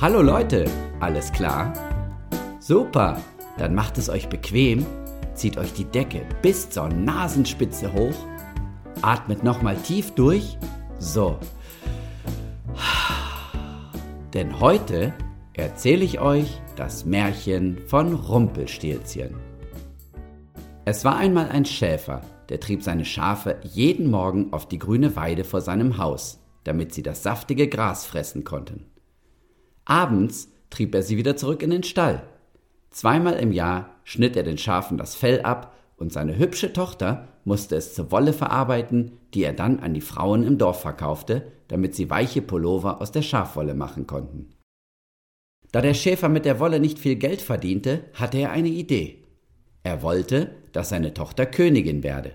Hallo Leute, alles klar? Super, dann macht es euch bequem, zieht euch die Decke bis zur Nasenspitze hoch, atmet nochmal tief durch. So. Denn heute erzähle ich euch das Märchen von Rumpelstilzchen. Es war einmal ein Schäfer, der trieb seine Schafe jeden Morgen auf die grüne Weide vor seinem Haus, damit sie das saftige Gras fressen konnten. Abends trieb er sie wieder zurück in den Stall. Zweimal im Jahr schnitt er den Schafen das Fell ab und seine hübsche Tochter musste es zur Wolle verarbeiten, die er dann an die Frauen im Dorf verkaufte, damit sie weiche Pullover aus der Schafwolle machen konnten. Da der Schäfer mit der Wolle nicht viel Geld verdiente, hatte er eine Idee. Er wollte, dass seine Tochter Königin werde.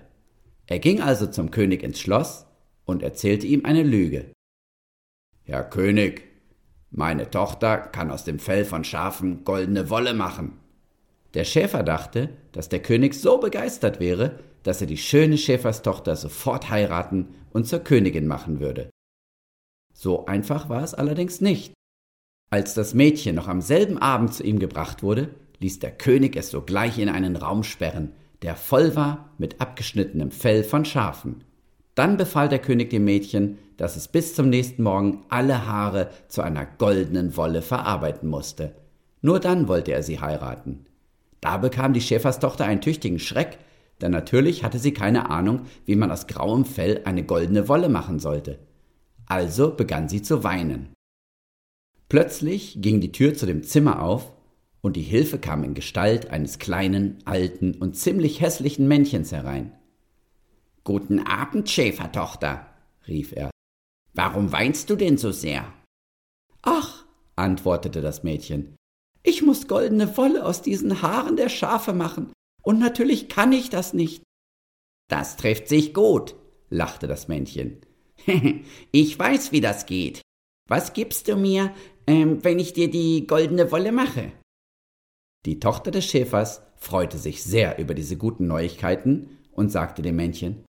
Er ging also zum König ins Schloss und erzählte ihm eine Lüge. Herr König, meine Tochter kann aus dem Fell von Schafen goldene Wolle machen. Der Schäfer dachte, dass der König so begeistert wäre, dass er die schöne Schäferstochter sofort heiraten und zur Königin machen würde. So einfach war es allerdings nicht. Als das Mädchen noch am selben Abend zu ihm gebracht wurde, ließ der König es sogleich in einen Raum sperren, der voll war mit abgeschnittenem Fell von Schafen. Dann befahl der König dem Mädchen, dass es bis zum nächsten Morgen alle Haare zu einer goldenen Wolle verarbeiten musste. Nur dann wollte er sie heiraten. Da bekam die Schäferstochter einen tüchtigen Schreck, denn natürlich hatte sie keine Ahnung, wie man aus grauem Fell eine goldene Wolle machen sollte. Also begann sie zu weinen. Plötzlich ging die Tür zu dem Zimmer auf, und die Hilfe kam in Gestalt eines kleinen, alten und ziemlich hässlichen Männchens herein. Guten Abend, Schäfertochter, rief er. Warum weinst du denn so sehr? Ach, antwortete das Mädchen, ich muss goldene Wolle aus diesen Haaren der Schafe machen, und natürlich kann ich das nicht. Das trifft sich gut, lachte das Männchen. ich weiß, wie das geht. Was gibst du mir, ähm, wenn ich dir die goldene Wolle mache? Die Tochter des Schäfers freute sich sehr über diese guten Neuigkeiten und sagte dem Männchen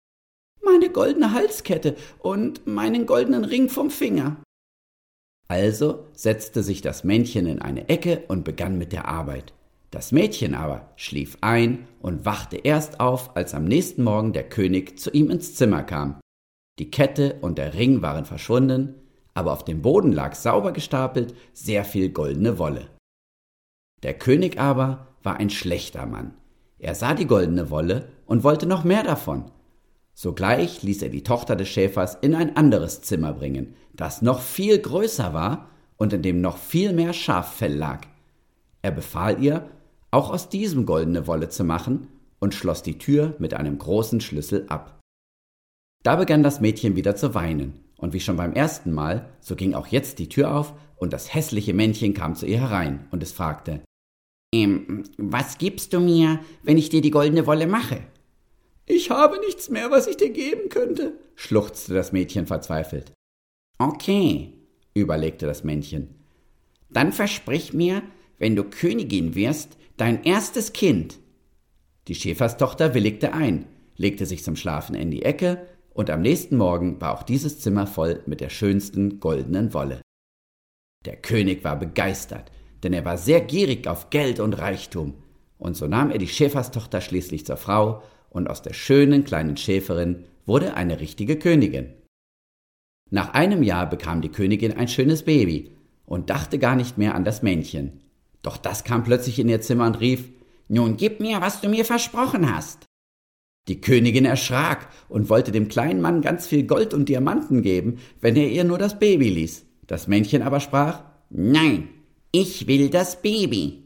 Meine goldene Halskette und meinen goldenen Ring vom Finger. Also setzte sich das Männchen in eine Ecke und begann mit der Arbeit. Das Mädchen aber schlief ein und wachte erst auf, als am nächsten Morgen der König zu ihm ins Zimmer kam. Die Kette und der Ring waren verschwunden, aber auf dem Boden lag sauber gestapelt sehr viel goldene Wolle. Der König aber war ein schlechter Mann. Er sah die goldene Wolle und wollte noch mehr davon. Sogleich ließ er die Tochter des Schäfers in ein anderes Zimmer bringen, das noch viel größer war und in dem noch viel mehr Schaffell lag. Er befahl ihr, auch aus diesem goldene Wolle zu machen und schloss die Tür mit einem großen Schlüssel ab. Da begann das Mädchen wieder zu weinen, und wie schon beim ersten Mal, so ging auch jetzt die Tür auf, und das hässliche Männchen kam zu ihr herein, und es fragte ähm, was gibst du mir, wenn ich dir die goldene Wolle mache? Ich habe nichts mehr, was ich dir geben könnte, schluchzte das Mädchen verzweifelt. Okay, überlegte das Männchen. Dann versprich mir, wenn du Königin wirst, dein erstes Kind. Die Schäferstochter willigte ein, legte sich zum Schlafen in die Ecke, und am nächsten Morgen war auch dieses Zimmer voll mit der schönsten goldenen Wolle. Der König war begeistert, denn er war sehr gierig auf Geld und Reichtum, und so nahm er die Schäferstochter schließlich zur Frau, und aus der schönen kleinen Schäferin wurde eine richtige Königin. Nach einem Jahr bekam die Königin ein schönes Baby und dachte gar nicht mehr an das Männchen. Doch das kam plötzlich in ihr Zimmer und rief Nun gib mir, was du mir versprochen hast. Die Königin erschrak und wollte dem kleinen Mann ganz viel Gold und Diamanten geben, wenn er ihr nur das Baby ließ. Das Männchen aber sprach Nein, ich will das Baby.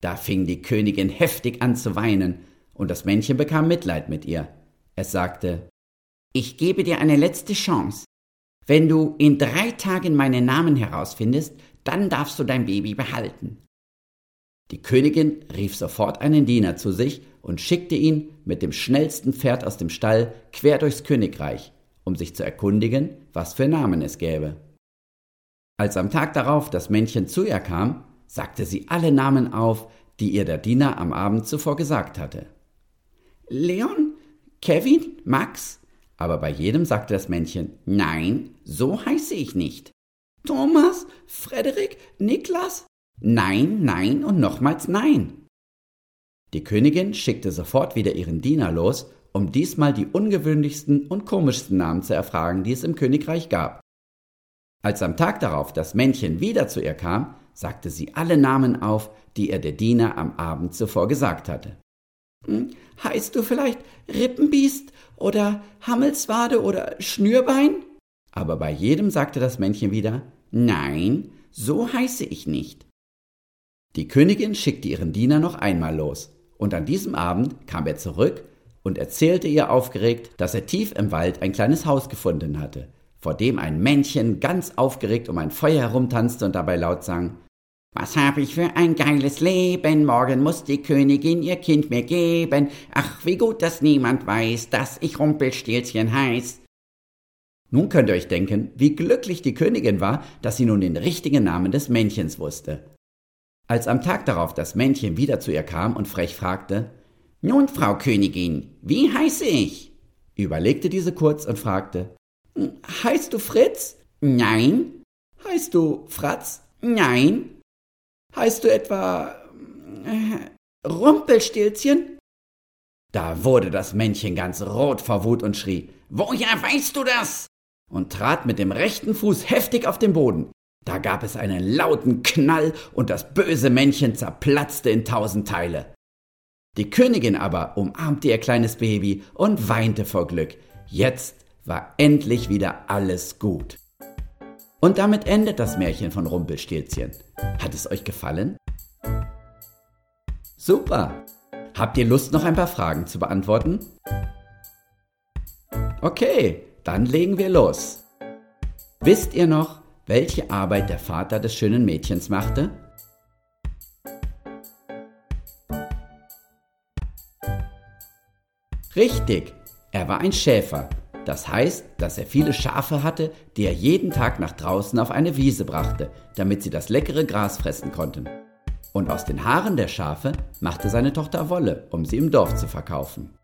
Da fing die Königin heftig an zu weinen, und das Männchen bekam Mitleid mit ihr. Es sagte Ich gebe dir eine letzte Chance. Wenn du in drei Tagen meinen Namen herausfindest, dann darfst du dein Baby behalten. Die Königin rief sofort einen Diener zu sich und schickte ihn mit dem schnellsten Pferd aus dem Stall quer durchs Königreich, um sich zu erkundigen, was für Namen es gäbe. Als am Tag darauf das Männchen zu ihr kam, sagte sie alle Namen auf, die ihr der Diener am Abend zuvor gesagt hatte. Leon, Kevin, Max? Aber bei jedem sagte das Männchen, nein, so heiße ich nicht. Thomas? Frederik? Niklas? Nein, nein und nochmals nein. Die Königin schickte sofort wieder ihren Diener los, um diesmal die ungewöhnlichsten und komischsten Namen zu erfragen, die es im Königreich gab. Als am Tag darauf das Männchen wieder zu ihr kam, sagte sie alle Namen auf, die ihr der Diener am Abend zuvor gesagt hatte. Hm, heißt du vielleicht Rippenbiest oder Hammelswade oder Schnürbein? Aber bei jedem sagte das Männchen wieder Nein, so heiße ich nicht. Die Königin schickte ihren Diener noch einmal los, und an diesem Abend kam er zurück und erzählte ihr aufgeregt, dass er tief im Wald ein kleines Haus gefunden hatte, vor dem ein Männchen ganz aufgeregt um ein Feuer herumtanzte und dabei laut sang Was hab ich für ein geiles Leben, morgen muss die Königin ihr Kind mir geben, ach wie gut, dass niemand weiß, dass ich Rumpelstilzchen heiß. Nun könnt ihr euch denken, wie glücklich die Königin war, dass sie nun den richtigen Namen des Männchens wusste. Als am Tag darauf das Männchen wieder zu ihr kam und frech fragte, Nun, Frau Königin, wie heiße ich? überlegte diese kurz und fragte, Heißt du Fritz? Nein. Heißt du Fratz? Nein. Heißt du etwa äh, Rumpelstilzchen? Da wurde das Männchen ganz rot vor Wut und schrie, Woher weißt du das? und trat mit dem rechten Fuß heftig auf den Boden. Da gab es einen lauten Knall und das böse Männchen zerplatzte in tausend Teile. Die Königin aber umarmte ihr kleines Baby und weinte vor Glück. Jetzt war endlich wieder alles gut. Und damit endet das Märchen von Rumpelstilzchen. Hat es euch gefallen? Super! Habt ihr Lust, noch ein paar Fragen zu beantworten? Okay, dann legen wir los. Wisst ihr noch, welche Arbeit der Vater des schönen Mädchens machte? Richtig, er war ein Schäfer. Das heißt, dass er viele Schafe hatte, die er jeden Tag nach draußen auf eine Wiese brachte, damit sie das leckere Gras fressen konnten. Und aus den Haaren der Schafe machte seine Tochter Wolle, um sie im Dorf zu verkaufen.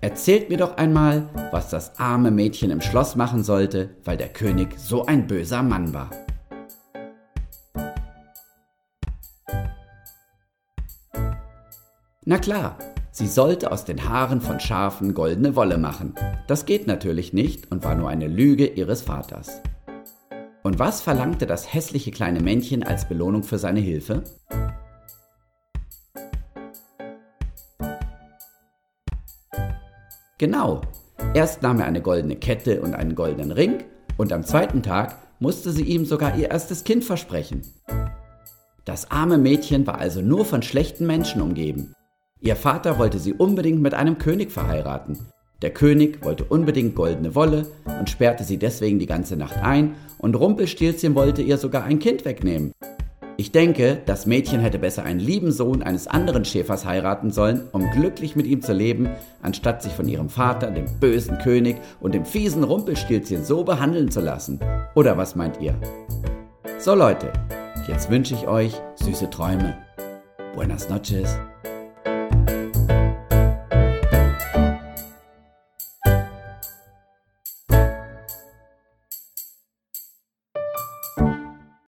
Erzählt mir doch einmal, was das arme Mädchen im Schloss machen sollte, weil der König so ein böser Mann war. Na klar, sie sollte aus den Haaren von Schafen goldene Wolle machen. Das geht natürlich nicht und war nur eine Lüge ihres Vaters. Und was verlangte das hässliche kleine Männchen als Belohnung für seine Hilfe? Genau. Erst nahm er eine goldene Kette und einen goldenen Ring und am zweiten Tag musste sie ihm sogar ihr erstes Kind versprechen. Das arme Mädchen war also nur von schlechten Menschen umgeben. Ihr Vater wollte sie unbedingt mit einem König verheiraten. Der König wollte unbedingt goldene Wolle und sperrte sie deswegen die ganze Nacht ein, und Rumpelstilzchen wollte ihr sogar ein Kind wegnehmen. Ich denke, das Mädchen hätte besser einen lieben Sohn eines anderen Schäfers heiraten sollen, um glücklich mit ihm zu leben, anstatt sich von ihrem Vater, dem bösen König und dem fiesen Rumpelstilzchen so behandeln zu lassen. Oder was meint ihr? So Leute, jetzt wünsche ich euch süße Träume. Buenas noches.